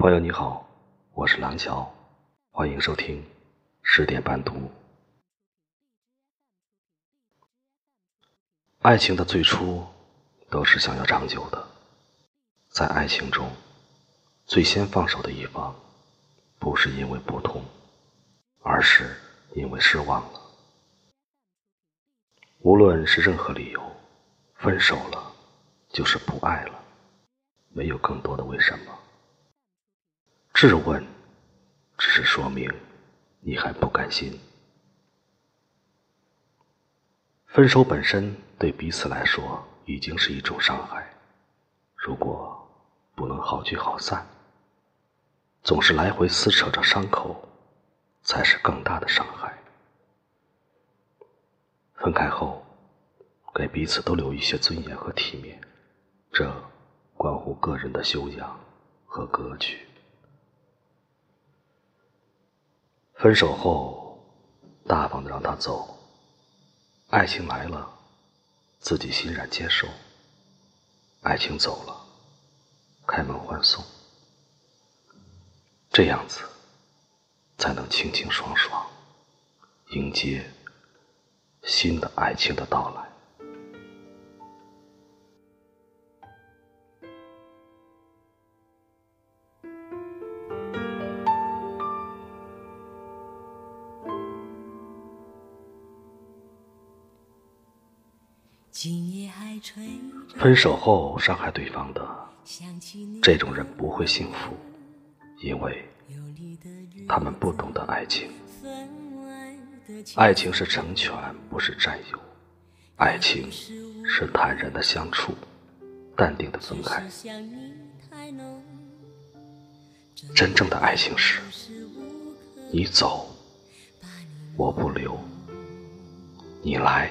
朋友你好，我是廊桥，欢迎收听十点半读。爱情的最初都是想要长久的，在爱情中，最先放手的一方，不是因为不痛，而是因为失望了。无论是任何理由，分手了就是不爱了，没有更多的为什么。质问，只是说明你还不甘心。分手本身对彼此来说已经是一种伤害，如果不能好聚好散，总是来回撕扯着伤口，才是更大的伤害。分开后，给彼此都留一些尊严和体面，这关乎个人的修养和格局。分手后，大方的让他走。爱情来了，自己欣然接受；爱情走了，开门欢送。这样子，才能清清爽爽迎接新的爱情的到来。分手后伤害对方的这种人不会幸福，因为他们不懂得爱情。爱情是成全，不是占有；爱情是坦然的相处，淡定的分开。真正的爱情是，你走，我不留；你来。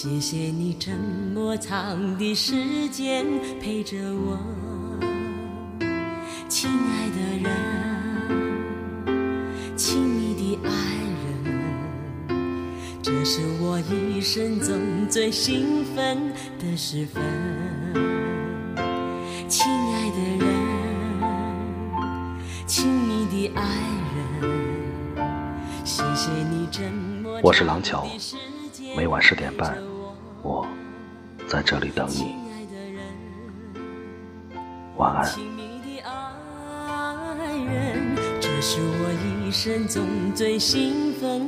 谢谢你这么长的时间陪着我，亲爱的人，亲密的爱人，这是我一生中最兴奋的时分。亲爱的人，亲密的爱人，谢谢你这么我是廊桥。每晚十点半，我在这里等你，晚安。这是我一生中最兴奋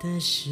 的事。